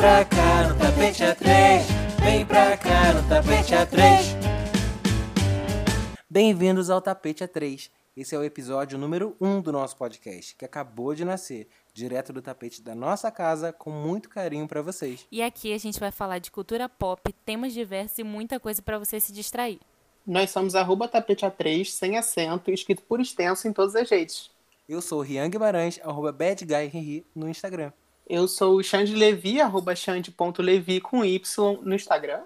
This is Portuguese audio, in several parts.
pra cá no tapete A3. Vem pra cá no tapete A3. Bem-vindos ao Tapete A3. Esse é o episódio número 1 um do nosso podcast, que acabou de nascer, direto do tapete da nossa casa, com muito carinho para vocês. E aqui a gente vai falar de cultura pop, temas diversos e muita coisa para você se distrair. Nós somos arroba tapete A3, sem acento, escrito por extenso em todas as redes. Eu sou o Rian Guimarães, arroba badguyhenry no Instagram. Eu sou o Xande Levi, arroba xande.levi com Y no Instagram.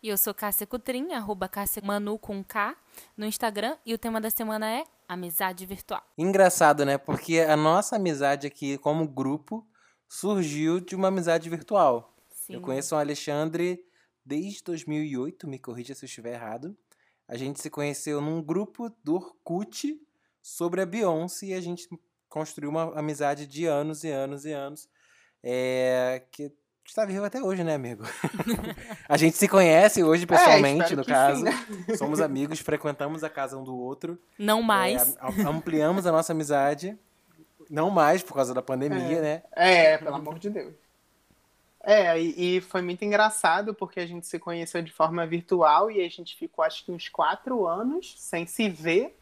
E eu sou Cássia Cutrim, arroba Cássia Manu com K no Instagram. E o tema da semana é amizade virtual. Engraçado, né? Porque a nossa amizade aqui, como grupo, surgiu de uma amizade virtual. Sim. Eu conheço o Alexandre desde 2008, me corrija se eu estiver errado. A gente se conheceu num grupo do Orkut sobre a Beyoncé e a gente construiu uma amizade de anos e anos e anos. É, que está vivo até hoje, né, amigo? a gente se conhece hoje pessoalmente, espero no caso. sim, né? Somos amigos, frequentamos a casa um do outro. Não mais. É, ampliamos a nossa amizade. Não mais por causa da pandemia, né? É, pelo amor de Deus. É, e, e foi muito engraçado porque a gente se conheceu de forma virtual e a gente ficou acho que uns quatro anos sem se ver,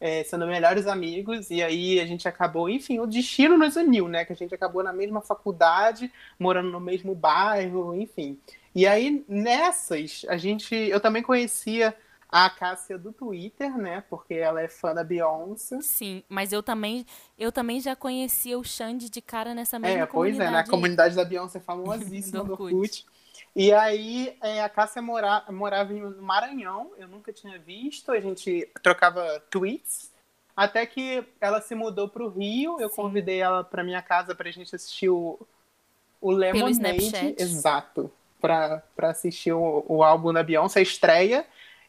é, sendo melhores amigos, e aí a gente acabou, enfim, o destino nos uniu, né? Que a gente acabou na mesma faculdade, morando no mesmo bairro, enfim. E aí, nessas, a gente. Eu também conhecia a Cássia do Twitter, né? Porque ela é fã da Beyoncé. Sim, mas eu também, eu também já conhecia o Xande de cara nessa mesma É, pois é, comunidade. na aí. comunidade da Beyoncé famosíssima Do do Orkut. E aí é, a Cássia mora, morava no Maranhão, eu nunca tinha visto, a gente trocava tweets. Até que ela se mudou para o Rio, eu Sim. convidei ela para minha casa para a gente assistir o, o Lemonade. Exato, para assistir o, o álbum da Beyoncé, a estreia.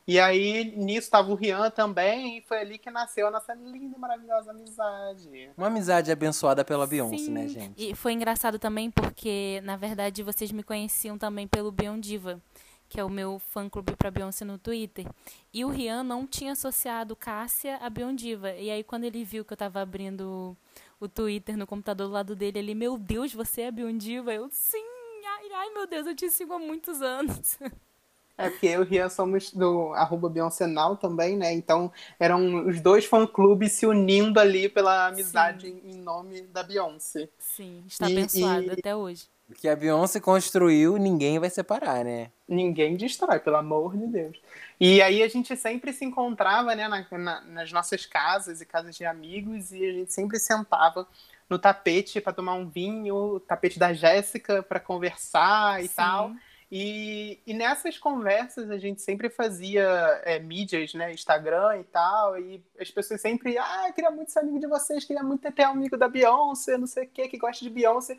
E aí, nisso, estava o Rian também, e foi ali que nasceu a nossa linda e maravilhosa amizade. Uma amizade abençoada pela Beyoncé, Sim. né, gente? E foi engraçado também porque, na verdade, vocês me conheciam também pelo Beyon Diva, que é o meu fã-clube pra Beyoncé no Twitter. E o Rian não tinha associado Cássia a Beyon Diva. E aí, quando ele viu que eu tava abrindo o Twitter no computador do lado dele, ele, meu Deus, você é a Beyon Diva? Eu, sim! Ai, ai, meu Deus, eu te sigo há muitos anos. É porque eu e o Rian somos do arroba Beyoncé Now também, né? Então eram os dois fã-clubes se unindo ali pela amizade em em nome da Beyoncé. Sim, está E- abençoado e- até hoje. O que a Beyoncé construiu, ninguém vai separar, né? Ninguém destrói, pelo amor de Deus. E aí a gente sempre se encontrava, né, na- na- nas nossas casas e casas de amigos, e a gente sempre sentava no tapete para tomar um vinho, tapete da Jéssica para conversar e Sim. tal. E, e nessas conversas a gente sempre fazia é, mídias, né? Instagram e tal, e as pessoas sempre, ah, queria muito ser amigo de vocês, queria muito ter um amigo da Beyoncé, não sei o que, que gosta de Beyoncé.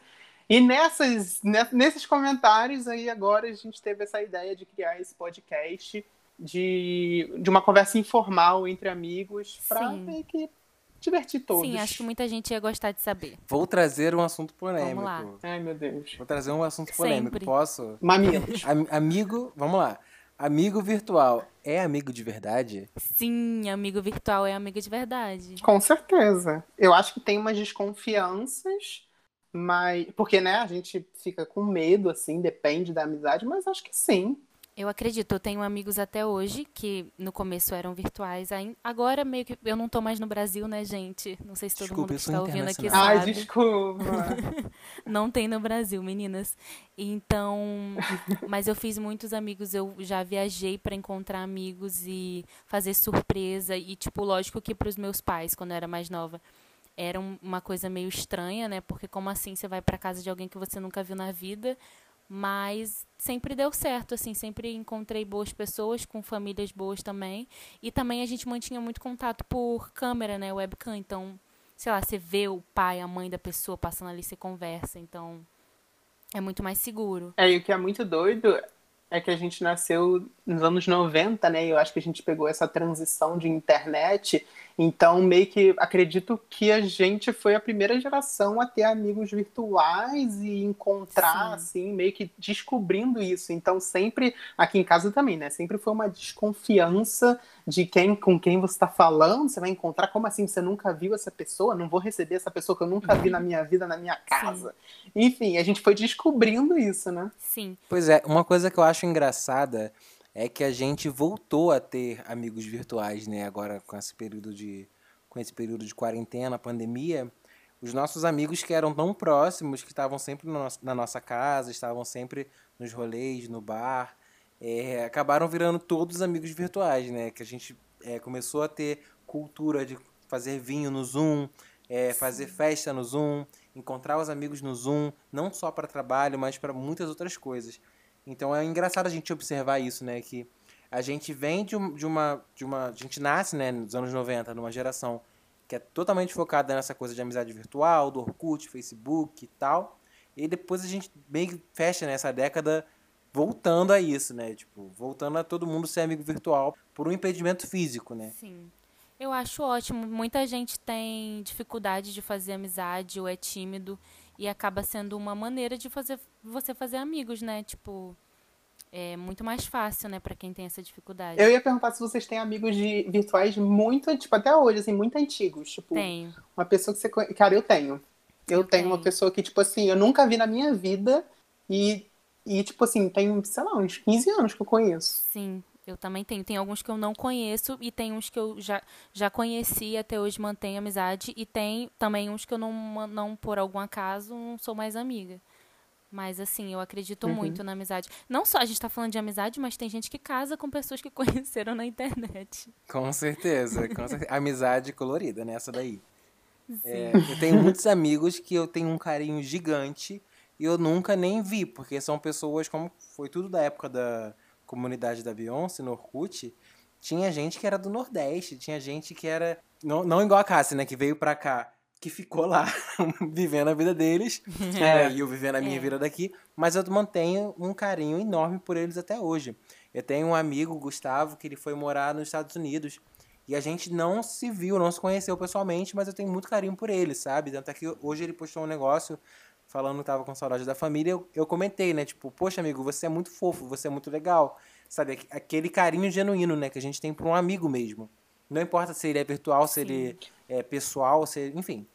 E nessas, ne- nesses comentários aí agora a gente teve essa ideia de criar esse podcast de, de uma conversa informal entre amigos para meio que divertir todos. Sim, acho que muita gente ia gostar de saber. Vou trazer um assunto polêmico. lá. Ai, meu Deus. Vou trazer um assunto polêmico. Sempre. Posso? Mamilos. Am- amigo, vamos lá. Amigo virtual é amigo de verdade? Sim, amigo virtual é amigo de verdade. Com certeza. Eu acho que tem umas desconfianças, mas. Porque, né, a gente fica com medo, assim, depende da amizade, mas acho que sim. Eu acredito, eu tenho amigos até hoje que no começo eram virtuais, aí- agora meio que eu não tô mais no Brasil, né, gente? Não sei se todo Desculpa, mundo que está ouvindo aqui internacional. Ai, sabe. desculpa. Não tem no Brasil, meninas. Então, mas eu fiz muitos amigos, eu já viajei para encontrar amigos e fazer surpresa e tipo, lógico que para os meus pais, quando eu era mais nova, era um- uma coisa meio estranha, né? Porque como assim você vai para casa de alguém que você nunca viu na vida? Mas sempre deu certo, assim, sempre encontrei boas pessoas com famílias boas também. E também a gente mantinha muito contato por câmera, né, webcam, então sei lá, você vê o pai, a mãe da pessoa passando ali, você conversa, então é muito mais seguro. É, e o que é muito doido é que a gente nasceu nos anos 90, né? E eu acho que a gente pegou essa transição de internet. Então, meio que acredito que a gente foi a primeira geração a ter amigos virtuais e encontrar, Sim. assim, meio que descobrindo isso. Então, sempre, aqui em casa também, né? Sempre foi uma desconfiança de quem com quem você está falando, você vai encontrar. Como assim você nunca viu essa pessoa? Não vou receber essa pessoa que eu nunca vi na minha vida, na minha casa. Sim. Enfim, a gente foi descobrindo isso, né? Sim. Pois é, uma coisa que eu acho engraçada é que a gente voltou a ter amigos virtuais, né? Agora com esse período de com esse período de quarentena, pandemia, os nossos amigos que eram tão próximos, que estavam sempre na nossa casa, estavam sempre nos rolês, no bar, é, acabaram virando todos amigos virtuais, né? Que a gente é, começou a ter cultura de fazer vinho no Zoom, é, fazer festa no Zoom, encontrar os amigos no Zoom, não só para trabalho, mas para muitas outras coisas. Então é engraçado a gente observar isso, né? Que a gente vem de, de, uma, de uma. A gente nasce, né, nos anos 90, numa geração que é totalmente focada nessa coisa de amizade virtual, do Orkut, Facebook e tal. E depois a gente meio que fecha nessa década voltando a isso, né? Tipo, voltando a todo mundo ser amigo virtual por um impedimento físico, né? Sim. Eu acho ótimo. Muita gente tem dificuldade de fazer amizade ou é tímido e acaba sendo uma maneira de fazer você fazer amigos, né? Tipo, é muito mais fácil, né, para quem tem essa dificuldade. Eu ia perguntar se vocês têm amigos de virtuais muito, tipo, até hoje, assim, muito antigos. Tipo, tenho. Uma pessoa que você. Cara, eu tenho. Eu, eu tenho, tenho uma pessoa que, tipo assim, eu nunca vi na minha vida e e, tipo assim, tem, sei lá, uns 15 anos que eu conheço. Sim, eu também tenho. Tem alguns que eu não conheço e tem uns que eu já, já conheci e até hoje mantenho amizade. E tem também uns que eu não, não, por algum acaso, não sou mais amiga. Mas, assim, eu acredito uhum. muito na amizade. Não só a gente tá falando de amizade, mas tem gente que casa com pessoas que conheceram na internet. Com certeza. Com certeza. amizade colorida, né? Essa daí. É, eu tenho muitos amigos que eu tenho um carinho gigante eu nunca nem vi, porque são pessoas, como foi tudo da época da comunidade da Beyoncé, no Orkut, tinha gente que era do Nordeste, tinha gente que era. Não, não igual a Cassie, né? Que veio pra cá, que ficou lá, vivendo a vida deles, é. e eu vivendo a minha é. vida daqui, mas eu mantenho um carinho enorme por eles até hoje. Eu tenho um amigo, Gustavo, que ele foi morar nos Estados Unidos. E a gente não se viu, não se conheceu pessoalmente, mas eu tenho muito carinho por ele, sabe? Tanto é que hoje ele postou um negócio falando que tava com saudade da família, eu, eu comentei, né? Tipo, poxa, amigo, você é muito fofo, você é muito legal. Sabe? Aquele carinho genuíno, né? Que a gente tem por um amigo mesmo. Não importa se ele é virtual, se Sim. ele é pessoal, se enfim.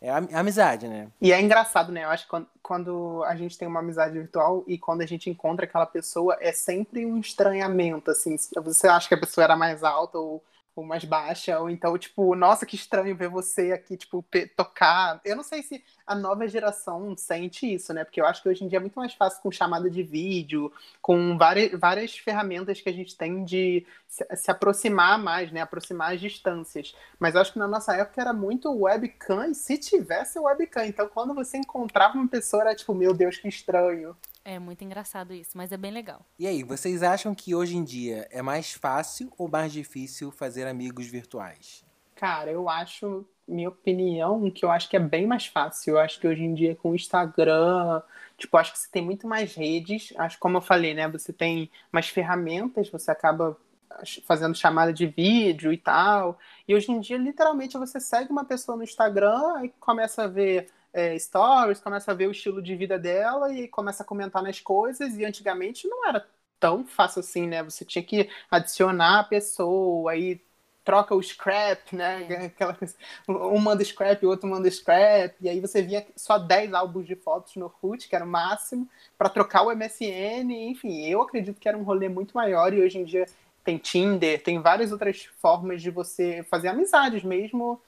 É amizade, né? E é engraçado, né? Eu acho que quando, quando, a gente tem uma amizade virtual e quando a gente encontra aquela pessoa, é sempre um estranhamento, assim. Você acha que a pessoa era mais alta ou ou mais baixa, ou então, tipo, nossa, que estranho ver você aqui, tipo, tocar. Eu não sei se a nova geração sente isso, né? Porque eu acho que hoje em dia é muito mais fácil com chamada de vídeo, com várias, várias ferramentas que a gente tem de se, se aproximar mais, né? Aproximar as distâncias. Mas eu acho que na nossa época era muito webcam, e se tivesse webcam. Então, quando você encontrava uma pessoa, era tipo, meu Deus, que estranho. É muito engraçado isso, mas é bem legal. E aí, vocês acham que hoje em dia é mais fácil ou mais difícil fazer amigos virtuais? Cara, eu acho, minha opinião, que eu acho que é bem mais fácil. Eu acho que hoje em dia com o Instagram, tipo, acho que você tem muito mais redes. Acho como eu falei, né? Você tem mais ferramentas, você acaba fazendo chamada de vídeo e tal. E hoje em dia, literalmente, você segue uma pessoa no Instagram e começa a ver é, stories, começa a ver o estilo de vida dela e começa a comentar nas coisas. E antigamente não era tão fácil assim, né? Você tinha que adicionar a pessoa, aí troca o scrap, né? Aquela coisa, um manda scrap, o outro manda scrap, e aí você via só 10 álbuns de fotos no Orkut, que era o máximo, para trocar o MSN, enfim, eu acredito que era um rolê muito maior e hoje em dia tem Tinder, tem várias outras formas de você fazer amizades mesmo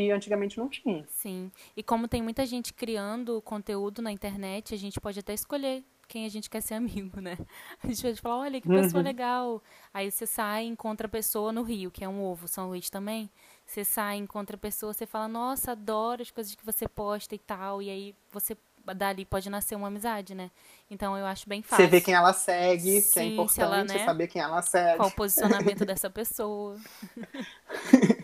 que antigamente não tinha. Sim. E como tem muita gente criando conteúdo na internet, a gente pode até escolher quem a gente quer ser amigo, né? A gente pode falar, olha, que pessoa uhum. legal. Aí você sai e encontra a pessoa no Rio, que é um ovo, São Luís também. Você sai, encontra a pessoa, você fala, nossa, adoro as coisas que você posta e tal. E aí você dali pode nascer uma amizade, né? Então eu acho bem fácil. Você vê quem ela segue, Sim, que é importante ela, né? saber quem ela segue. Qual o posicionamento dessa pessoa.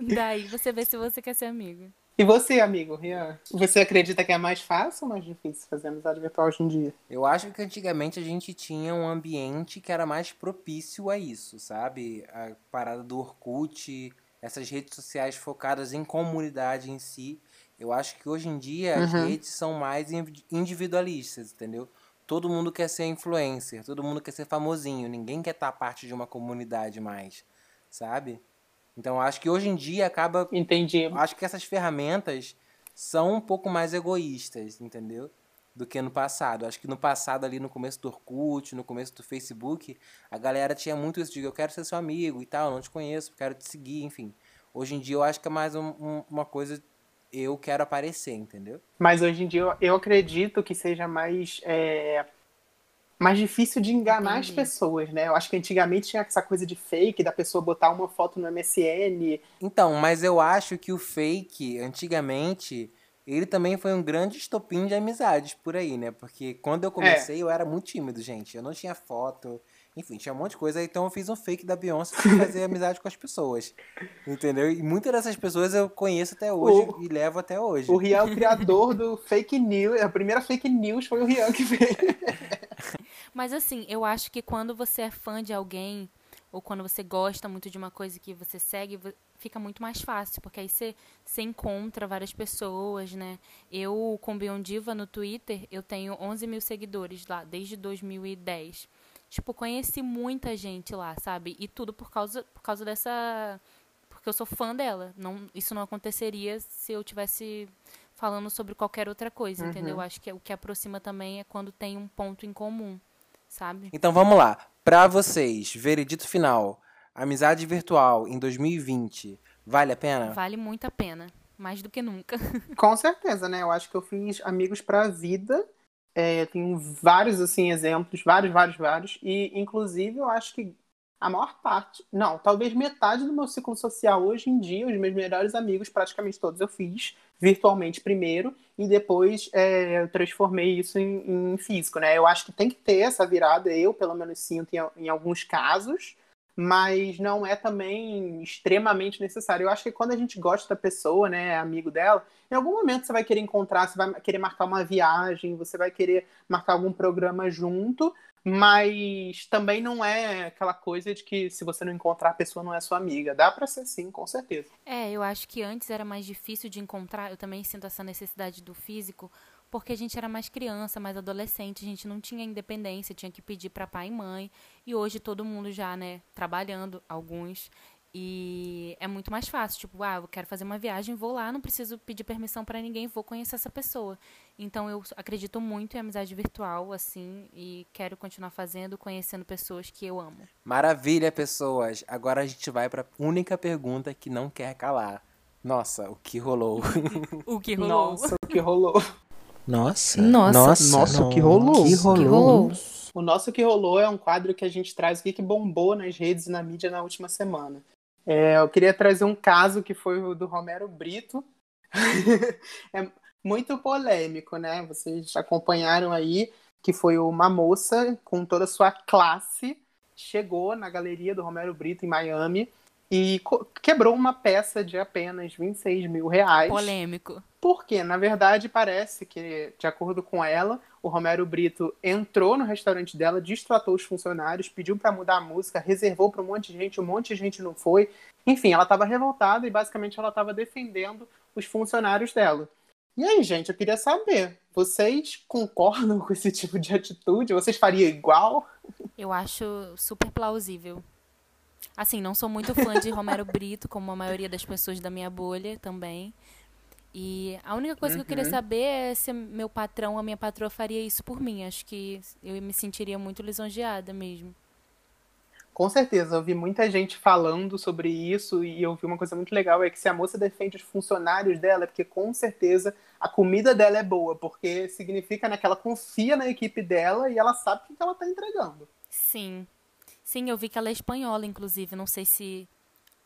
Daí você vê se você quer ser amigo. E você, amigo, Rian? Você acredita que é mais fácil ou mais difícil fazer amizade virtual hoje em dia? Eu acho que antigamente a gente tinha um ambiente que era mais propício a isso, sabe? A parada do Orkut, essas redes sociais focadas em comunidade em si. Eu acho que hoje em dia as uhum. redes são mais individualistas, entendeu? todo mundo quer ser influencer, todo mundo quer ser famosinho, ninguém quer estar parte de uma comunidade mais, sabe? Então acho que hoje em dia acaba. Entendi. Acho que essas ferramentas são um pouco mais egoístas, entendeu? Do que no passado. Acho que no passado, ali no começo do Orkut, no começo do Facebook, a galera tinha muito isso de eu quero ser seu amigo e tal, não te conheço, quero te seguir, enfim. Hoje em dia eu acho que é mais um, um, uma coisa eu quero aparecer, entendeu? Mas hoje em dia eu, eu acredito que seja mais. É, mais difícil de enganar Entendi. as pessoas, né? Eu acho que antigamente tinha essa coisa de fake, da pessoa botar uma foto no MSN. Então, mas eu acho que o fake, antigamente, ele também foi um grande estopim de amizades por aí, né? Porque quando eu comecei, é. eu era muito tímido, gente. Eu não tinha foto, enfim, tinha um monte de coisa. Então eu fiz um fake da Beyoncé pra fazer amizade com as pessoas. Entendeu? E muitas dessas pessoas eu conheço até hoje o, e levo até hoje. O Rian é o criador do fake news. A primeira fake news foi o Rian que fez. Mas assim, eu acho que quando você é fã de alguém, ou quando você gosta muito de uma coisa que você segue, fica muito mais fácil, porque aí você, você encontra várias pessoas, né? Eu, com Biondiva no Twitter, eu tenho 11 mil seguidores lá, desde 2010 tipo, conheci muita gente lá, sabe? E tudo por causa, por causa dessa. Porque eu sou fã dela. Não, isso não aconteceria se eu tivesse falando sobre qualquer outra coisa, uhum. entendeu? Acho que é o que aproxima também é quando tem um ponto em comum, sabe? Então vamos lá. Pra vocês, veredito final. Amizade virtual em 2020, vale a pena? Vale muito a pena. Mais do que nunca. Com certeza, né? Eu acho que eu fiz amigos pra vida é, tenho vários assim exemplos, vários, vários, vários. E, inclusive, eu acho que a maior parte, não, talvez metade do meu ciclo social hoje em dia, os meus melhores amigos, praticamente todos eu fiz virtualmente primeiro e depois é, eu transformei isso em, em, físico, né? Eu acho que tem que ter essa virada, eu pelo menos sinto em, em alguns casos, mas não é também extremamente necessário. Eu acho que quando a gente gosta da pessoa, né, é amigo dela, em algum momento você vai querer encontrar, você vai querer marcar uma viagem, você vai querer marcar algum programa junto, mas também não é aquela coisa de que se você não encontrar a pessoa não é sua amiga. Dá para ser sim, com certeza. É, eu acho que antes era mais difícil de encontrar, eu também sinto essa necessidade do físico, porque a gente era mais criança, mais adolescente, a gente não tinha independência, tinha que pedir para pai e mãe. E hoje todo mundo já, né, trabalhando, alguns. E é muito mais fácil, tipo, ah, eu quero fazer uma viagem, vou lá, não preciso pedir permissão para ninguém, vou conhecer essa pessoa. Então eu acredito muito em amizade virtual, assim, e quero continuar fazendo, conhecendo pessoas que eu amo. Maravilha, pessoas. Agora a gente vai para única pergunta que não quer calar. Nossa, o que rolou? o que rolou? Nossa, o que rolou? Nossa. Nossa. Nossa, Nossa que rolou. Que rolou. Que rolou. O nosso que rolou é um quadro que a gente traz aqui que bombou nas redes e na mídia na última semana. É, eu queria trazer um caso que foi o do Romero Brito. é muito polêmico, né? Vocês acompanharam aí que foi uma moça com toda a sua classe chegou na galeria do Romero Brito em Miami e quebrou uma peça de apenas 26 mil reais. Polêmico. Porque, na verdade, parece que, de acordo com ela, o Romero Brito entrou no restaurante dela, distratou os funcionários, pediu para mudar a música, reservou para um monte de gente, um monte de gente não foi. Enfim, ela estava revoltada e basicamente ela estava defendendo os funcionários dela. E aí, gente, eu queria saber, vocês concordam com esse tipo de atitude? Vocês fariam igual? Eu acho super plausível. Assim, não sou muito fã de Romero Brito, como a maioria das pessoas da minha bolha também. E a única coisa uhum. que eu queria uhum. saber é se meu patrão, a minha patroa faria isso por mim. Acho que eu me sentiria muito lisonjeada mesmo. Com certeza, eu vi muita gente falando sobre isso e eu vi uma coisa muito legal, é que se a moça defende os funcionários dela, é porque com certeza a comida dela é boa, porque significa né, que ela confia na equipe dela e ela sabe o que ela está entregando. Sim, Sim, eu vi que ela é espanhola, inclusive. Não sei se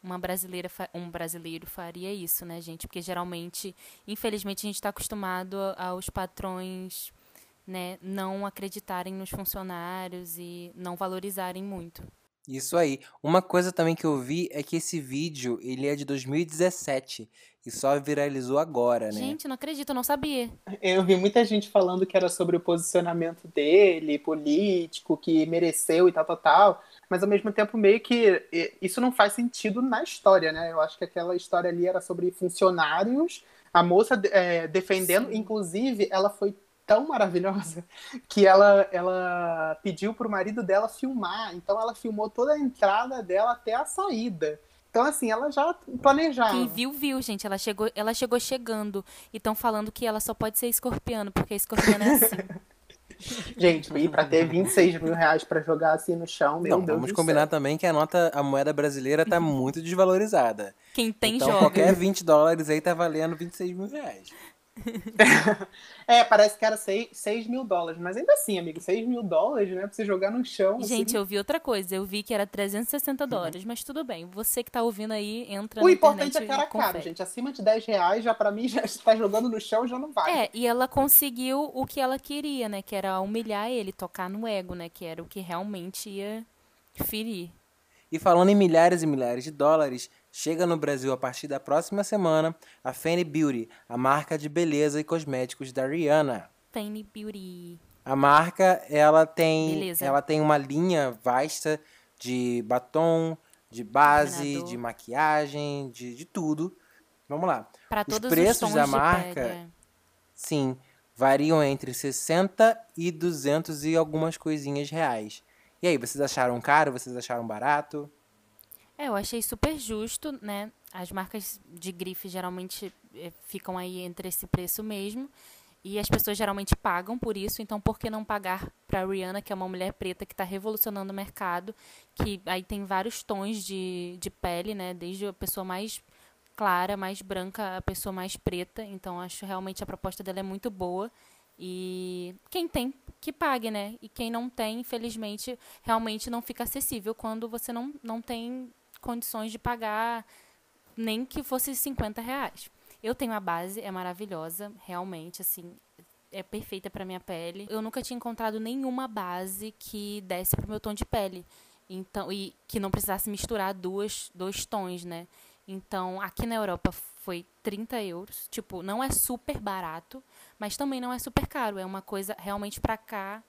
uma brasileira, um brasileiro faria isso, né, gente? Porque geralmente, infelizmente, a gente está acostumado aos patrões, né, não acreditarem nos funcionários e não valorizarem muito. Isso aí. Uma coisa também que eu vi é que esse vídeo, ele é de 2017 e só viralizou agora, né? Gente, não acredito, eu não sabia. Eu vi muita gente falando que era sobre o posicionamento dele, político, que mereceu e tal, tal, tal. Mas ao mesmo tempo, meio que isso não faz sentido na história, né? Eu acho que aquela história ali era sobre funcionários, a moça é, defendendo, Sim. inclusive, ela foi tão maravilhosa que ela, ela pediu pro marido dela filmar. Então ela filmou toda a entrada dela até a saída. Então, assim, ela já planejava. Quem viu, viu, gente. Ela chegou, ela chegou chegando. E estão falando que ela só pode ser escorpiano, porque escorpiano é assim. Gente, e pra ter 26 mil reais pra jogar assim no chão, meu Não, Deus vamos do combinar céu. também que a nota, a moeda brasileira tá muito desvalorizada. Quem tem então joga. qualquer 20 dólares aí tá valendo 26 mil reais. É, parece que era 6, 6 mil dólares, mas ainda assim, amigo, 6 mil dólares, né? Pra você jogar no chão. Gente, assim. eu vi outra coisa. Eu vi que era 360 dólares, mas tudo bem. Você que tá ouvindo aí, entra O na importante é que era caro, gente. Acima de 10 reais, já pra mim, já está jogando no chão, já não vale. É, e ela conseguiu o que ela queria, né? Que era humilhar ele, tocar no ego, né? Que era o que realmente ia ferir. E falando em milhares e milhares de dólares, chega no Brasil a partir da próxima semana a Fenty Beauty, a marca de beleza e cosméticos da Rihanna. Fanny Beauty. A marca, ela tem, Beleza. ela tem uma linha vasta de batom, de base, de maquiagem, de, de tudo. Vamos lá. Os todos preços os tons da marca- pele. é. Sim, variam entre 60 e 200 e algumas coisinhas reais. E aí, vocês acharam caro? Vocês acharam barato? É, eu achei super justo, né? As marcas de grife geralmente eh, ficam aí entre esse preço mesmo. E as pessoas geralmente pagam por isso, então por que não pagar pra Rihanna, que é uma mulher preta que está revolucionando o mercado, que aí tem vários tons de, de pele, né? Desde a pessoa mais clara, mais branca, a pessoa mais preta. Então acho realmente a proposta dela é muito boa. E quem tem, que pague, né? E quem não tem, infelizmente, realmente não fica acessível quando você não, não tem condições de pagar nem que fosse 50 reais. Eu tenho a base, é maravilhosa, realmente, assim, é perfeita para minha pele. Eu nunca tinha encontrado nenhuma base que desse pro meu tom de pele. Então, e que não precisasse misturar duas, dois tons, né? Então, aqui na Europa foi 30 euros. Tipo, não é super barato, mas também não é super caro. É uma coisa realmente pra cá.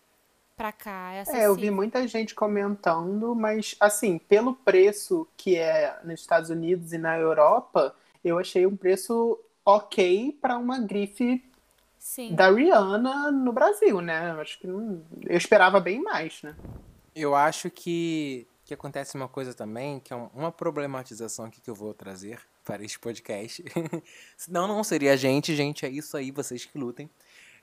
Pra cá é acessível. É, eu vi muita gente comentando, mas assim, pelo preço que é nos Estados Unidos e na Europa, eu achei um preço ok para uma grife Sim. da Rihanna no Brasil, né? Eu acho que não... eu esperava bem mais, né? Eu acho que, que acontece uma coisa também, que é um- uma problematização aqui que eu vou trazer para este podcast. Senão não seria a gente, gente, é isso aí, vocês que lutem.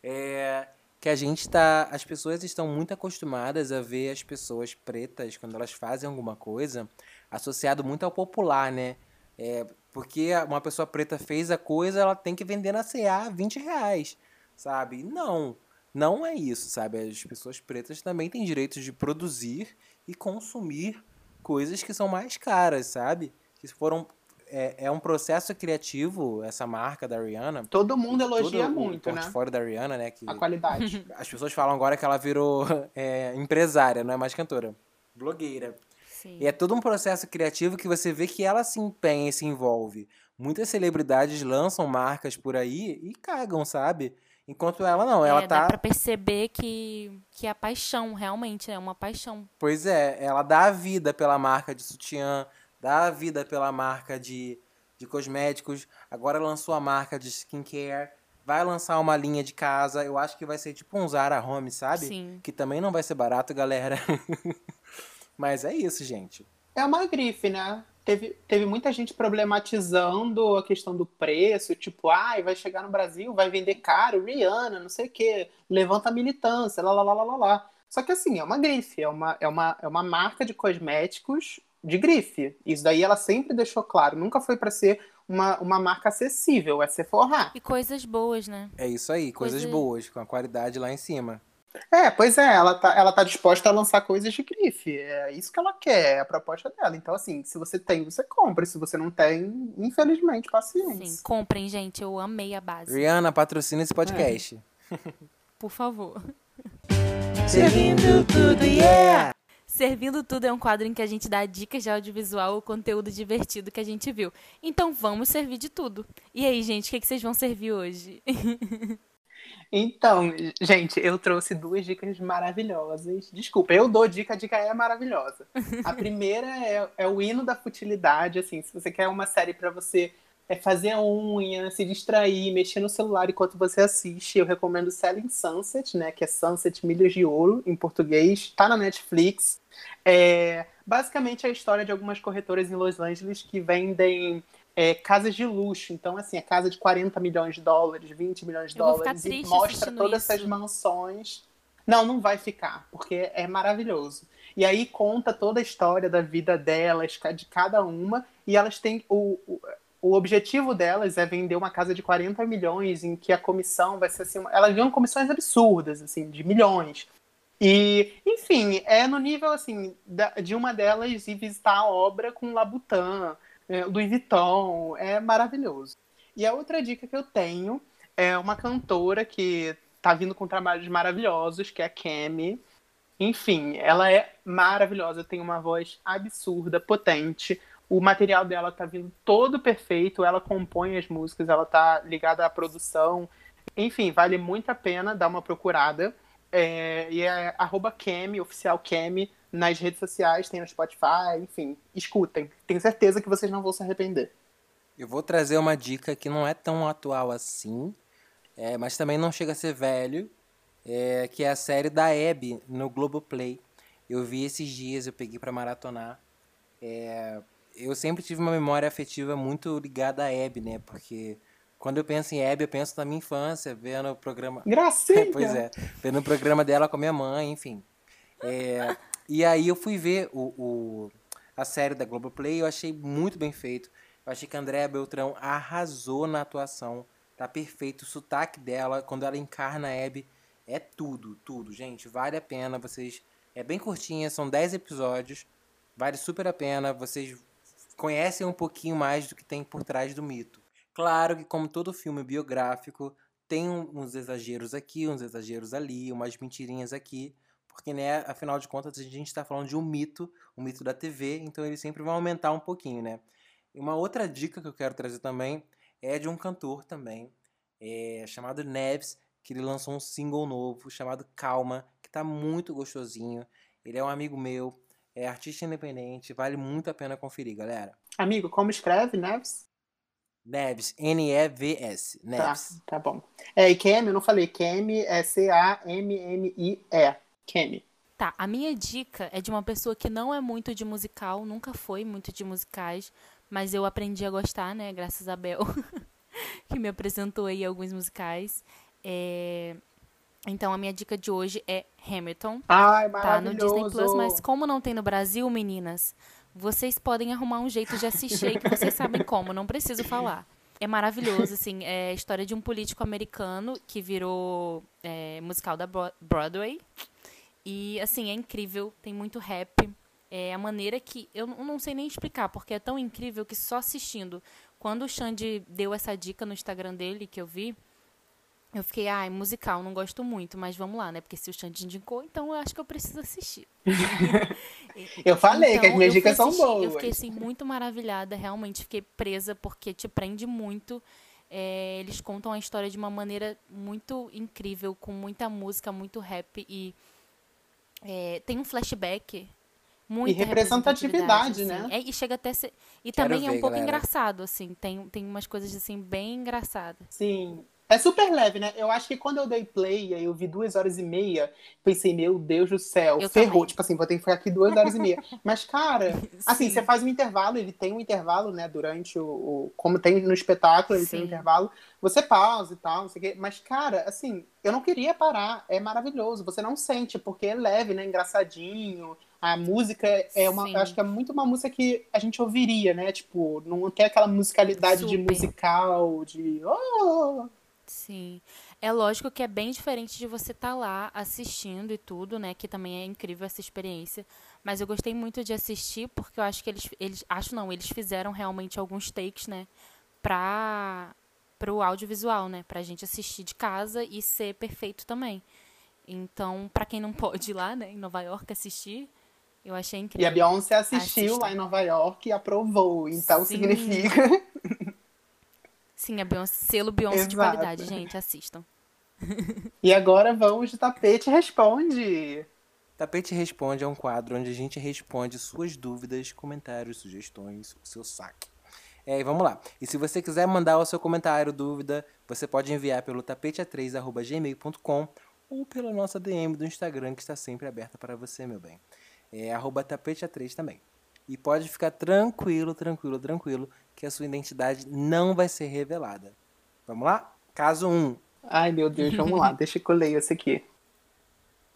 É que a gente tá. As pessoas estão muito acostumadas a ver as pessoas pretas, quando elas fazem alguma coisa, associado muito ao popular, né? É, porque uma pessoa preta fez a coisa, ela tem que vender na CA 20 reais, sabe? Não, não é isso, sabe? As pessoas pretas também têm direito de produzir e consumir coisas que são mais caras, sabe? Que foram é, é um processo criativo essa marca da Rihanna. Todo mundo elogia todo muito, o né? portfólio da Rihanna, né? Que A qualidade. as pessoas falam agora que ela virou é, empresária, não é mais cantora, blogueira. Sim. E é todo um processo criativo que você vê que ela se empenha e se envolve. Muitas celebridades lançam marcas por aí e cagam, sabe? Enquanto ela não, ela é, tá. Dá pra perceber que, que é paixão, realmente, é uma paixão. Pois é, ela dá a vida pela marca de sutiã, dá a vida pela marca de, de cosméticos. Agora lançou a marca de skincare. Vai lançar uma linha de casa. Eu acho que vai ser tipo um Zara Home, sabe? Sim. Que também não vai ser barato, galera. Mas é isso, gente. É uma grife, né? Teve, teve muita gente problematizando a questão do preço, tipo, ai, vai chegar no Brasil, vai vender caro, Rihanna, não sei o quê, levanta a militância, lá, lá, lá, lá, lá, lá. Só que assim, é uma grife, é uma, é uma, é uma marca de cosméticos de grife. Isso daí ela sempre deixou claro, nunca foi para ser uma, uma marca acessível, é Sephora. E coisas boas, né? É isso aí, coisas Coisa- boas, com a qualidade lá em cima. É, pois é, ela tá, ela tá disposta a lançar coisas de grife. É isso que ela quer, é a proposta dela. Então, assim, se você tem, você compra. Se você não tem, infelizmente, paciência. Sim, comprem, gente. Eu amei a base. Rihanna, patrocina esse podcast. Por favor. Servindo tudo, yeah! Servindo Tudo é um quadro em que a gente dá dicas de audiovisual ou conteúdo divertido que a gente viu. Então vamos servir de tudo. E aí, gente, o que, que vocês vão servir hoje? Então, gente, eu trouxe duas dicas maravilhosas. Desculpa, eu dou dica, a dica é maravilhosa. A primeira é, é o hino da futilidade, assim, se você quer uma série pra você é fazer unha, se distrair, mexer no celular enquanto você assiste. Eu recomendo Selling Sunset, né? Que é Sunset Milhas de Ouro, em português. Tá na Netflix. É basicamente a história de algumas corretoras em Los Angeles que vendem é, casas de luxo. Então, assim, é casa de 40 milhões de dólares, 20 milhões de Eu dólares. E mostra todas isso. essas mansões. Não, não vai ficar, porque é maravilhoso. E aí conta toda a história da vida delas, de cada uma, e elas têm. O, o, o objetivo delas é vender uma casa de 40 milhões, em que a comissão vai ser assim. Elas ganham comissões absurdas, assim, de milhões. E, enfim, é no nível assim de uma delas ir visitar a obra com Labutin, é, Louis Vuitton, é maravilhoso. E a outra dica que eu tenho é uma cantora que tá vindo com trabalhos maravilhosos, que é a Cami. Enfim, ela é maravilhosa, tem uma voz absurda, potente. O material dela tá vindo todo perfeito, ela compõe as músicas, ela tá ligada à produção. Enfim, vale muito a pena dar uma procurada. É, e é arroba Kemi, oficial Kemi, nas redes sociais, tem no Spotify, enfim, escutem. Tenho certeza que vocês não vão se arrepender. Eu vou trazer uma dica que não é tão atual assim, é, mas também não chega a ser velho, é, que é a série da Abby no Globoplay. Eu vi esses dias, eu peguei pra maratonar. É, eu sempre tive uma memória afetiva muito ligada à Abby, né? Porque quando eu penso em Abby, eu penso na minha infância, vendo o programa. Gracinha! pois é, vendo o programa dela com a minha mãe, enfim. É, e aí eu fui ver o, o- a série da Globoplay e eu achei muito bem feito. Eu achei que a Andréa Beltrão arrasou na atuação. Tá perfeito. O sotaque dela, quando ela encarna a Abby, é tudo, tudo. Gente, vale a pena. Vocês. É bem curtinha, são 10 episódios. Vale super a pena. Vocês conhecem um pouquinho mais do que tem por trás do mito. Claro que, como todo filme biográfico, tem uns exageros aqui, uns exageros ali, umas mentirinhas aqui. Porque, né, afinal de contas, a gente está falando de um mito, um mito da TV, então eles sempre vão aumentar um pouquinho, né? E uma outra dica que eu quero trazer também é de um cantor também, é, chamado Neves, que ele lançou um single novo chamado Calma, que tá muito gostosinho. Ele é um amigo meu, é artista independente, vale muito a pena conferir, galera. Amigo, como escreve, Neves? Neves, N-E-V-S, Tá, Neves. tá bom. É, e Kemi, eu não falei. Kemi é C-A-M-M-I-E. Kemi. Tá, a minha dica é de uma pessoa que não é muito de musical, nunca foi muito de musicais, mas eu aprendi a gostar, né, graças a Bel, que me apresentou aí alguns musicais. É, Então a minha dica de hoje é Hamilton. Ai, Tá no. Disney Plus, mas como não tem no Brasil, meninas, vocês podem arrumar um jeito de assistir que vocês sabem como, não preciso falar. É maravilhoso, assim, é a história de um político americano que virou é, musical da Bro- Broadway. E, assim, é incrível, tem muito rap. É a maneira que. Eu não não sei nem explicar, porque é tão incrível que só assistindo. Quando o Xande deu essa dica no Instagram dele, que eu vi, eu fiquei, ai, musical, não gosto muito, mas vamos lá, né? Porque se o Xande indicou, então eu acho que eu preciso assistir. Eu falei que as Então, minhas dicas são boas. Eu fiquei assim muito maravilhada, realmente fiquei presa porque te prende muito. É, eles contam a história de uma maneira muito incrível, com muita música, muito rap e é, tem um flashback. Muita E representatividade, assim. né? É, e chega até a ser. E Quero também é um ver, pouco galera. engraçado, assim. Tem, tem umas coisas assim bem engraçadas. Sim. É super leve, né? Eu acho que quando eu dei play, aí eu vi duas horas e meia, pensei, meu Deus do céu, Eu ferrou. também. Tipo assim, vou ter que ficar aqui duas horas e meia. Mas, cara, assim, Sim. você faz um intervalo, ele tem um intervalo, né, durante o. o- como tem no espetáculo, ele tem um Sim. intervalo. Você pausa e tal, não sei o quê. Mas, cara, assim, eu não queria parar. É maravilhoso. Você não sente, porque é leve, né? Engraçadinho. A música é uma. Sim. Eu acho que é muito uma música que a gente ouviria, né? Tipo, não tem aquela musicalidade de Super. musical, de. Oh! Sim. É lógico que é bem diferente de você estar lá assistindo e tudo, né? Que também é incrível essa experiência. Mas eu gostei muito de assistir porque eu acho que eles, eles acho não, eles fizeram realmente alguns takes, né? Pra, pro audiovisual, né? Pra gente assistir de casa e ser perfeito também. Então, pra quem não pode ir lá, né? Em Nova York assistir, eu achei E incrível. a Beyoncé assistiu Assista. lá em Nova York e aprovou. Então Sim. significa. Sim, a Beyoncé, selo Beyoncé de Exato. qualidade, gente, assistam. E agora vamos de tapete responde. Tapete Responde é um quadro onde a gente responde suas dúvidas, comentários, sugestões, o seu saque. É, e vamos lá. E se você quiser mandar o seu comentário, dúvida, você pode enviar pelo tapete3.gmail.com ou pela nossa DM do Instagram, que está sempre aberta para você, meu bem. É arroba tapete3 também. E pode ficar tranquilo, tranquilo, tranquilo, que a sua identidade não vai ser revelada. Vamos lá? Caso 1. Ai, meu Deus, vamos lá, deixa que eu leio esse aqui.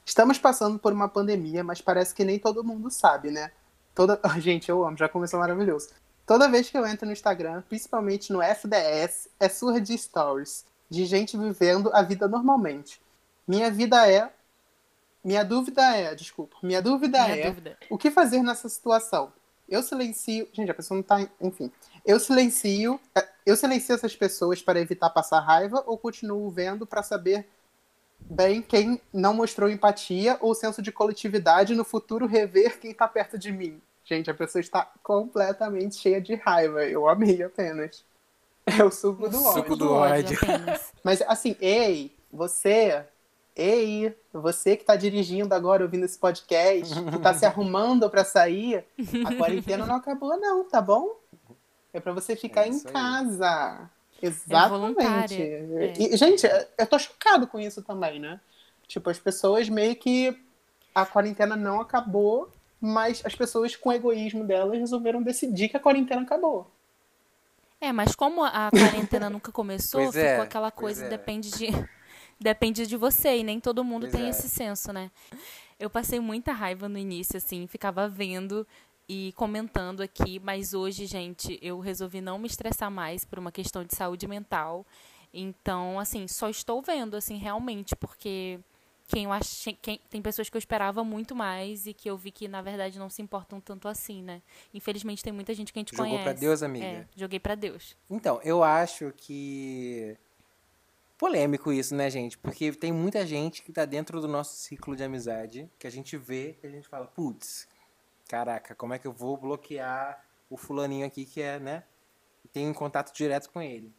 Estamos passando por uma pandemia, mas parece que nem todo mundo sabe, né? Toda... Gente, eu amo, já começou maravilhoso. Toda vez que eu entro no Instagram, principalmente no FDS, é surra de stories, de gente vivendo a vida normalmente. Minha vida é. Minha dúvida é, desculpa. Minha dúvida Minha é dúvida. o que fazer nessa situação? Eu silencio. Gente, a pessoa não tá. Enfim. Eu silencio. é, Eu silencio essas pessoas para evitar passar raiva ou continuo vendo para saber bem quem não mostrou empatia ou senso de coletividade no futuro rever quem tá perto de mim? Gente, a pessoa está completamente cheia de raiva. Eu amei apenas. É o suco do ódio. Suco do ódio. Mas assim, ei, você, ei, você que tá dirigindo agora, ouvindo esse podcast, que tá se arrumando pra sair, a quarentena não acabou não, tá bom? É pra você ficar É em aí. casa. É Exatamente. E, gente, eu tô chocado com isso também, né? Tipo, as pessoas meio que a quarentena não acabou, mas as pessoas com o egoísmo delas resolveram decidir que a quarentena acabou. É, mas como a quarentena nunca começou, Pois ficou é, aquela coisa, é. depende de depende de você e nem todo mundo Pois tem é. esse senso, né? Eu passei muita raiva no início assim, ficava vendo e comentando aqui, mas hoje, gente, eu resolvi não me estressar mais por uma questão de saúde mental. Então, assim, só estou vendo assim realmente, porque quem eu achei, quem, tem pessoas que eu esperava muito mais e que eu vi que na verdade não se importam tanto assim, né? Infelizmente tem muita gente que a gente Jogou conhece. pra Deus, amiga? É, joguei pra Deus. Então, eu acho que. Polêmico isso, né, gente? Porque tem muita gente que tá dentro do nosso ciclo de amizade, que a gente vê, que a gente fala, putz, caraca, como é que eu vou bloquear o fulaninho aqui que é, né? Tem um contato direto com ele.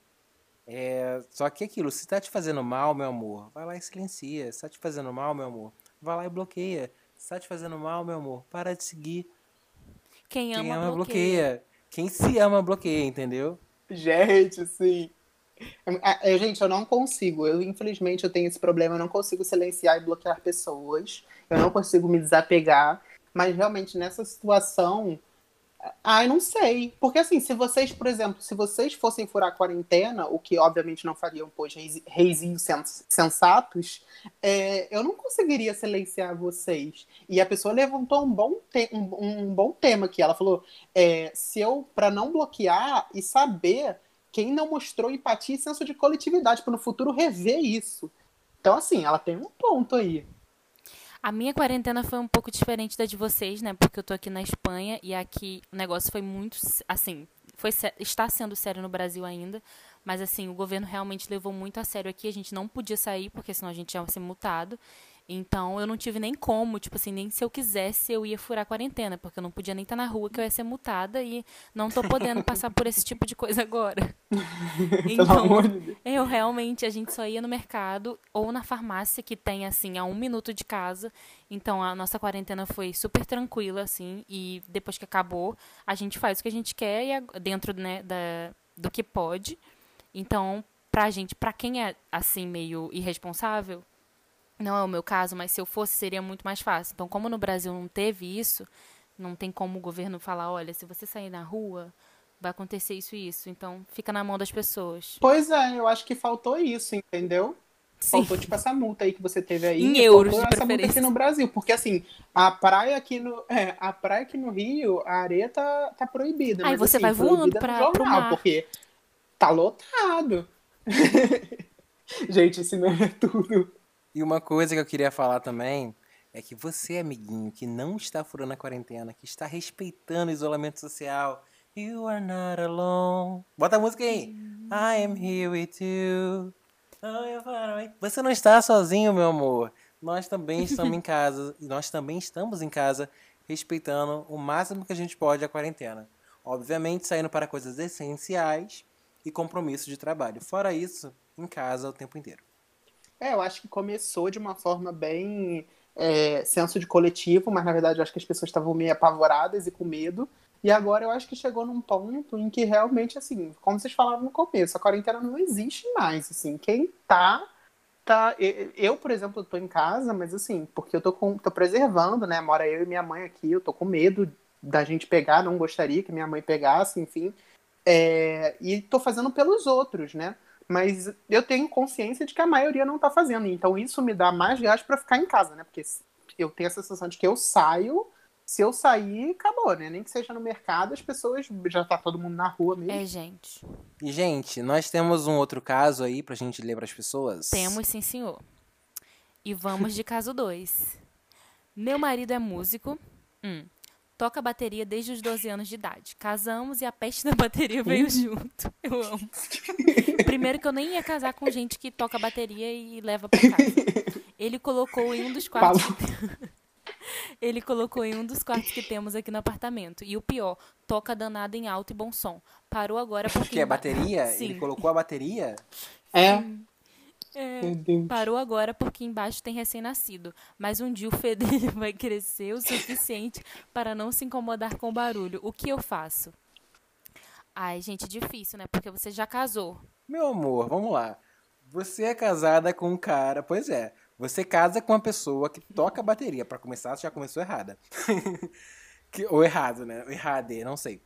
É, só que aquilo, se tá te fazendo mal, meu amor, vai lá e silencia. Se tá te fazendo mal, meu amor, vai lá e bloqueia. Se tá te fazendo mal, meu amor, para de seguir. Quem ama, Quem ama, bloqueia. bloqueia. Quem se ama, bloqueia, entendeu? Gente, sim. Gente, eu não consigo. Eu, infelizmente, eu tenho esse problema. Eu não consigo silenciar e bloquear pessoas. Eu não consigo me desapegar. Mas realmente, nessa situação. Ai, não sei. Porque, assim, se vocês, por exemplo, se vocês fossem furar a quarentena, o que obviamente não fariam, pois reizinhos sens- sensatos, é, eu não conseguiria silenciar vocês. E a pessoa levantou um bom, um, um bom tema aqui. Ela falou: é, se eu, para não bloquear e saber quem não mostrou empatia e senso de coletividade, para no futuro rever isso. Então, assim, ela tem um ponto aí. A minha quarentena foi um pouco diferente da de vocês, né? Porque eu tô aqui na Espanha e aqui o negócio foi muito, assim, foi está sendo sério no Brasil ainda, mas assim, o governo realmente levou muito a sério aqui, a gente não podia sair porque senão a gente ia ser multado. Então eu não tive nem como, tipo assim, nem se eu quisesse eu ia furar a quarentena, porque eu não podia nem estar na rua que eu ia ser multada e não tô podendo passar por esse tipo de coisa agora. Então, eu realmente, a gente só ia no mercado ou na farmácia, que tem, assim, a um minuto de casa. Então, a nossa quarentena foi super tranquila, assim. E depois que acabou, a gente faz o que a gente quer e dentro, né, da, do que pode. Então, pra gente, pra quem é, assim, meio irresponsável, não é o meu caso, mas se eu fosse, seria muito mais fácil. Então, como no Brasil não teve isso, não tem como o governo falar, olha, se você sair na rua, vai acontecer isso e isso. Então, fica na mão das pessoas. Pois é, eu acho que faltou isso, entendeu? Sim. Faltou, tipo, essa multa aí que você teve aí. Em euros, de essa multa aqui no Brasil. Porque, assim, a praia aqui no, é, a praia aqui no Rio, a areia tá, tá proibida. Aí mas, você assim, vai voando pra- jornal, pro mar. Porque tá lotado. Gente, isso não é tudo. E uma coisa que eu queria falar também é que você, amiguinho, que não está furando a quarentena, que está respeitando o isolamento social, you are not alone. Bota a música aí. I am here with you. Você não está sozinho, meu amor. Nós também estamos em casa. E nós também estamos em casa, respeitando o máximo que a gente pode a quarentena. Obviamente, saindo para coisas essenciais e compromissos de trabalho. Fora isso, em casa o tempo inteiro. É, eu acho que começou de uma forma bem é, senso de coletivo, mas na verdade eu acho que as pessoas estavam meio apavoradas e com medo. E agora eu acho que chegou num ponto em que realmente, assim, como vocês falaram no começo, a quarentena não existe mais, assim. Quem tá, tá... Eu, por exemplo, tô em casa, mas assim, porque eu tô, com, tô preservando, né? Mora eu e minha mãe aqui, eu tô com medo da gente pegar, não gostaria que minha mãe pegasse, enfim. É, e tô fazendo pelos outros, né? Mas eu tenho consciência de que a maioria não tá fazendo. Então isso me dá mais gás para ficar em casa, né? Porque eu tenho a sensação de que eu saio se eu sair, acabou, né? Nem que seja no mercado, as pessoas já tá todo mundo na rua mesmo. É, gente. E, gente, nós temos um outro caso aí pra gente ler pras pessoas? Temos, sim, senhor. E vamos de caso 2. Meu marido é músico. Hum. Toca bateria desde os 12 anos de idade. Casamos e a peste da bateria veio junto. Eu amo. Primeiro que eu nem ia casar com gente que toca bateria e leva pra casa. Ele colocou em um dos quartos. Ele colocou em um dos quartos que temos aqui no apartamento. E o pior, toca danado em alto e bom som. Parou agora porque. Que é bateria? Sim. Ele colocou a bateria? É. É, parou agora porque embaixo tem recém-nascido. Mas um dia o fê dele vai crescer o suficiente para não se incomodar com o barulho. O que eu faço? Ai, gente, difícil, né? Porque você já casou. Meu amor, vamos lá. Você é casada com um cara. Pois é. Você casa com uma pessoa que toca bateria. Para começar, você já começou errada. que, ou errado, né? Errade, não sei.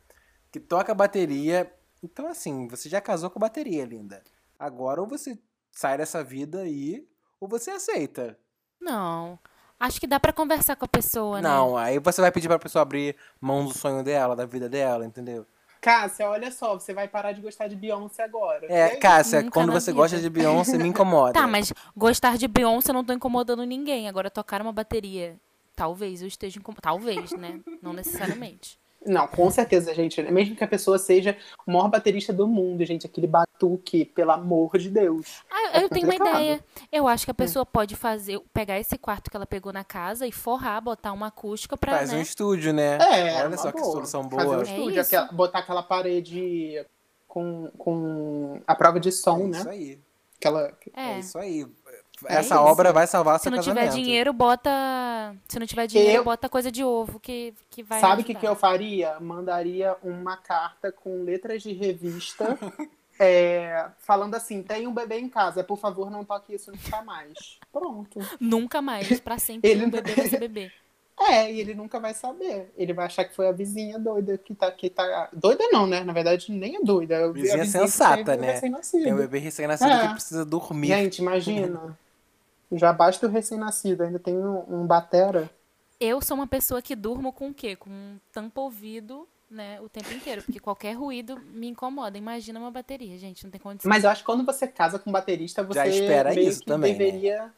Que toca bateria. Então, assim, você já casou com bateria, linda. Agora, ou você sai dessa vida aí, ou você aceita. Não. Acho que dá para conversar com a pessoa, né? Não, aí você vai pedir pra pessoa abrir mão do sonho dela, da vida dela, entendeu? Cássia, olha só, você vai parar de gostar de Beyoncé agora. É, Cássia, quando você vida. gosta de Beyoncé, me incomoda. Tá, mas gostar de Beyoncé eu não tô incomodando ninguém. Agora, tocar uma bateria, talvez eu esteja incomodando. Talvez, né? Não necessariamente. Não, com certeza, gente. Mesmo que a pessoa seja o maior baterista do mundo, gente, aquele batuque, pelo amor de Deus. Ah, eu é tenho uma ideia. Eu acho que a pessoa é. pode fazer, pegar esse quarto que ela pegou na casa e forrar, botar uma acústica pra. Faz né? um estúdio, né? É, Olha só boa. que solução boa. Fazer um estúdio, é aquela, botar aquela parede com, com a prova de som, é né? Isso aí. Aquela... É. é isso aí. É Essa isso. obra vai salvar Se seu não casamento. tiver dinheiro, bota. Se não tiver dinheiro, eu... bota coisa de ovo que, que vai. Sabe o que, que eu faria? Mandaria uma carta com letras de revista. é, falando assim: tem um bebê em casa, por favor, não toque isso nunca mais. Pronto. Nunca mais, pra sempre ele... um bebê vai ser bebê. É, e ele nunca vai saber. Ele vai achar que foi a vizinha doida que tá. Que tá... Doida não, né? Na verdade, nem é doida. É vizinha, vizinha sensata, né? Tem um bebê recém-nascido é. que precisa dormir. Gente, imagina. Já basta o recém-nascido, ainda tem um, um, batera. Eu sou uma pessoa que durmo com o quê? Com um tampa-ouvido, né, o tempo inteiro. Porque qualquer ruído me incomoda. Imagina uma bateria, gente, não tem condição. Mas eu acho que quando você casa com um baterista, você Já espera isso também, deveria...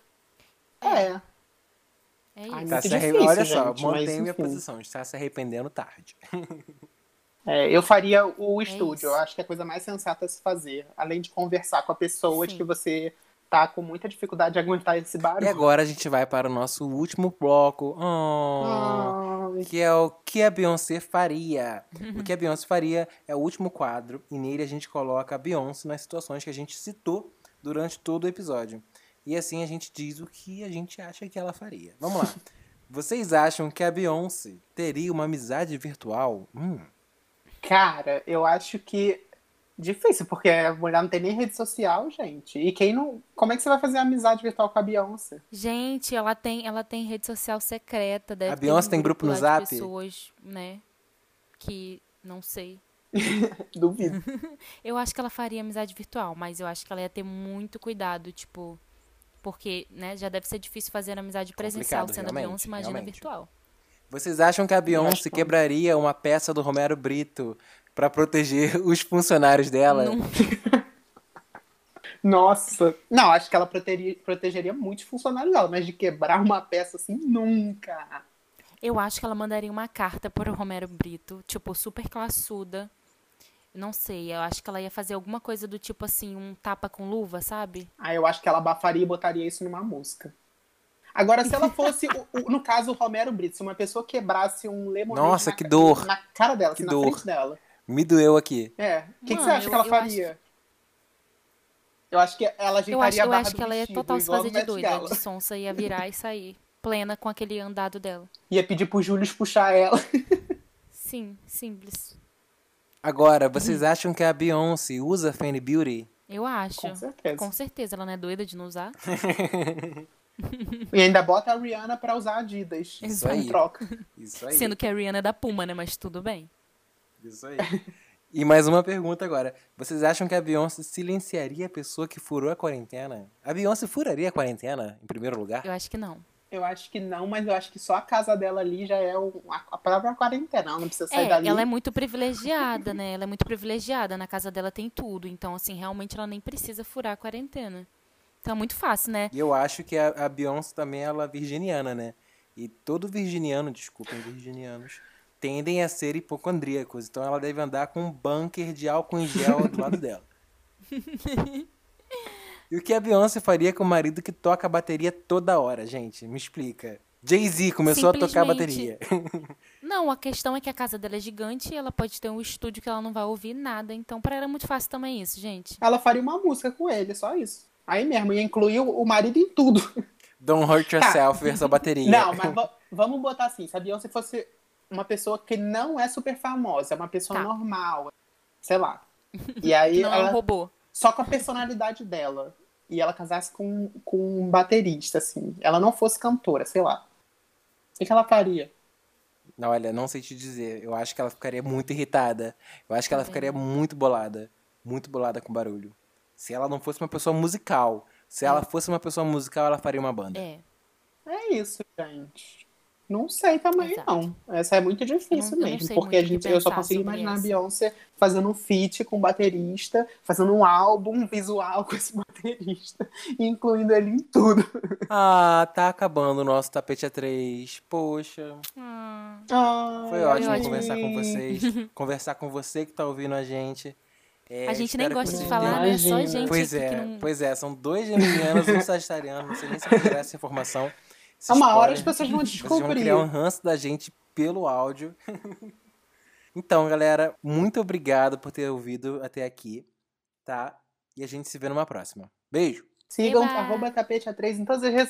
Né? É. É isso. Ai, tá difícil, Olha só, gente, mantenho minha posição. Está se arrependendo tarde. É, eu faria o é estúdio. eu acho que é a coisa mais sensata a se fazer. Além de conversar com a pessoa Sim. de que você tá com muita dificuldade de aguentar esse barulho. E agora a gente vai para o nosso último bloco, oh, que é o que a Beyoncé faria. o que a Beyoncé faria é o último quadro e nele a gente coloca a Beyoncé nas situações que a gente citou durante todo o episódio. E assim a gente diz o que a gente acha que ela faria. Vamos lá. Vocês acham que a Beyoncé teria uma amizade virtual? Hum. Cara, eu acho que Difícil, porque a mulher não tem nem rede social, gente. E quem não. Como é que você vai fazer amizade virtual com a Beyoncé? Gente, ela tem, ela tem rede social secreta. Deve a Beyoncé um tem grupo, grupo no Zap? pessoas, né? Que não sei. Duvido. eu acho que ela faria amizade virtual, mas eu acho que ela ia ter muito cuidado, tipo. Porque, né, já deve ser difícil fazer amizade presencial sendo a Beyoncé, imagina realmente. virtual. Vocês acham que a Beyoncé quebraria uma peça do Romero Brito para proteger os funcionários dela. Não. Nossa. Não, acho que ela protegeria, protegeria muitos funcionários dela, mas de quebrar uma peça assim, nunca. Eu acho que ela mandaria uma carta para o Romero Brito, tipo, super classuda. Não sei, eu acho que ela ia fazer alguma coisa do tipo assim, um tapa com luva, sabe? Ah, eu acho que ela abafaria e botaria isso numa música. Agora, se ela fosse, o, o, no caso, o Romero Brito, se uma pessoa quebrasse um lemonade Nossa, na, que dor. na cara dela, que assim, dor. na frente dela. Me doeu aqui. É. O que, que, você acha eu, que ela faria? Acho... Eu acho que ela ajeitaria eu acho, Eu acho que ela ia total se fazer de doida. De sonsa ia virar e sair. Plena com aquele andado dela. Ia pedir pro Júlio puxar ela. Sim, simples. Agora, vocês acham que a Beyoncé usa Fenty Beauty? Eu acho. Com certeza. Com certeza, ela não é doida de não usar. E ainda bota a Rihanna pra usar Adidas. Isso aí. Em troca. Isso aí. Sendo que a Rihanna é da Puma, né? Mas tudo bem. Isso aí. E mais uma pergunta agora. Vocês acham que a Beyoncé silenciaria a pessoa que furou a quarentena? A Beyoncé furaria a quarentena, em primeiro lugar? Eu acho que não. Eu acho que não, mas eu acho que só a casa dela ali já é a própria quarentena. Ela não precisa sair É, dali. ela é muito privilegiada, né? Ela é muito privilegiada. Na casa dela tem tudo. Então, assim, realmente ela nem precisa furar a quarentena. Então é muito fácil, né? E eu acho que a, a Beyoncé também ela é virginiana, né? E todo virginiano, desculpem, virginianos, tendem a ser hipocondríacos. Então ela deve andar com um bunker de álcool em gel do lado dela. E o que a Beyoncé faria com o marido que toca a bateria toda hora, gente? Me explica. Jay-Z começou a tocar a bateria. Não, a questão é que a casa dela é gigante e ela pode ter um estúdio que ela não vai ouvir nada. Então, pra ela é muito fácil também isso, gente. Ela faria uma música com ele, só isso. Aí mesmo, ia incluir o, marido em tudo. Don't hurt yourself, versão bateria. Tá. Não, mas va- vamos botar assim, se a Beyoncé fosse uma pessoa que não é super famosa, é uma pessoa Tá. normal, sei lá. E aí não é um ela, robô. só com a personalidade dela. E ela casasse com, com um baterista, assim. Ela não fosse cantora, sei lá. O que, ela faria? Não, olha, não sei te dizer. Eu acho que ela ficaria muito irritada. Eu acho que ela ficaria muito bolada. Muito bolada com barulho. Se ela não fosse uma pessoa musical. Se ela fosse uma pessoa musical, ela faria uma banda. É. É isso, gente. Não sei também, Exato. não. Essa é muito difícil não- mesmo. porque a gente, eu só consigo imaginar a. Beyoncé fazendo um feat com um baterista, fazendo um álbum visual com esse baterista, incluindo ele em tudo. Ah, tá acabando o nosso tapete A3. Poxa, Ah, Ah, foi ótimo ótimo. conversar com vocês. conversar com você que tá ouvindo a gente. É, a gente nem gosta de falar, né? Só Imagina. gente Pois é, que não. pois é, são dois geminianos e um sagitariano. Não sei nem se eu essa informação. Esse A uma hora as spoiler. pessoas vão Vocês vão descobrir. criar um ranço da gente pelo áudio. então, galera, muito obrigado por ter ouvido até aqui, tá? E a gente se vê numa próxima. Beijo! Sigam Eba! arroba tapete A3 em todas as redes